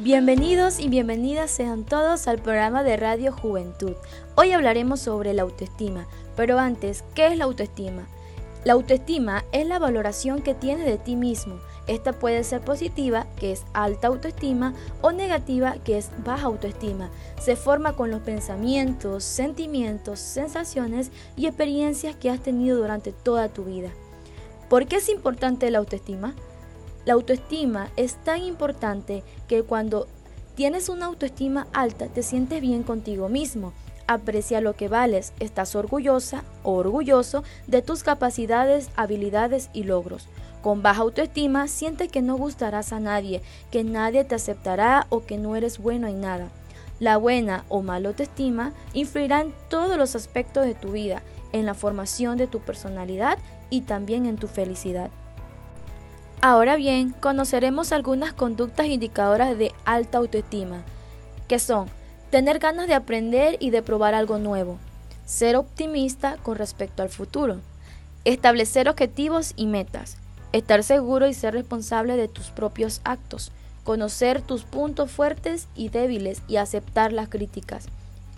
Bienvenidos y bienvenidas sean todos al programa de Radio Juventud. Hoy hablaremos sobre la autoestima, pero antes, ¿qué es la autoestima? La autoestima es la valoración que tienes de ti mismo. Esta puede ser positiva, que es alta autoestima, o negativa, que es baja autoestima. Se forma con los pensamientos, sentimientos, sensaciones y experiencias que has tenido durante toda tu vida. ¿Por qué es importante la autoestima? La autoestima es tan importante que cuando tienes una autoestima alta te sientes bien contigo mismo, aprecia lo que vales, estás orgullosa o orgulloso de tus capacidades, habilidades y logros. Con baja autoestima sientes que no gustarás a nadie, que nadie te aceptará o que no eres bueno en nada. La buena o mala autoestima influirá en todos los aspectos de tu vida, en la formación de tu personalidad y también en tu felicidad. Ahora bien, conoceremos algunas conductas indicadoras de alta autoestima, que son tener ganas de aprender y de probar algo nuevo, ser optimista con respecto al futuro, establecer objetivos y metas, estar seguro y ser responsable de tus propios actos, conocer tus puntos fuertes y débiles y aceptar las críticas,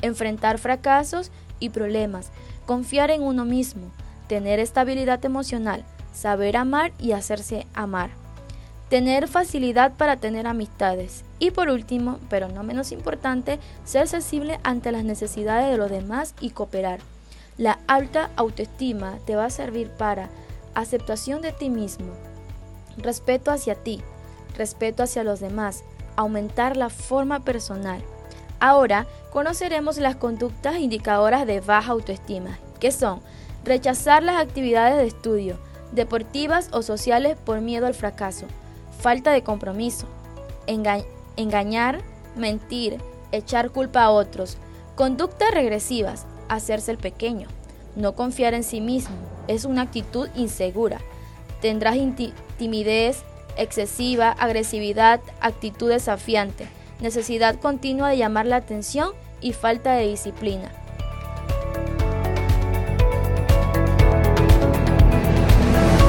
enfrentar fracasos y problemas, confiar en uno mismo, tener estabilidad emocional, saber amar y hacerse amar, tener facilidad para tener amistades y por último, pero no menos importante, ser sensible ante las necesidades de los demás y cooperar. La alta autoestima te va a servir para aceptación de ti mismo, respeto hacia ti, respeto hacia los demás, aumentar la forma personal. Ahora conoceremos las conductas indicadoras de baja autoestima, que son rechazar las actividades de estudio, deportivas o sociales por miedo al fracaso, falta de compromiso, engañar, mentir, echar culpa a otros, conductas regresivas, hacerse el pequeño, no confiar en sí mismo, es una actitud insegura, tendrás timidez excesiva, agresividad, actitud desafiante, necesidad continua de llamar la atención y falta de disciplina.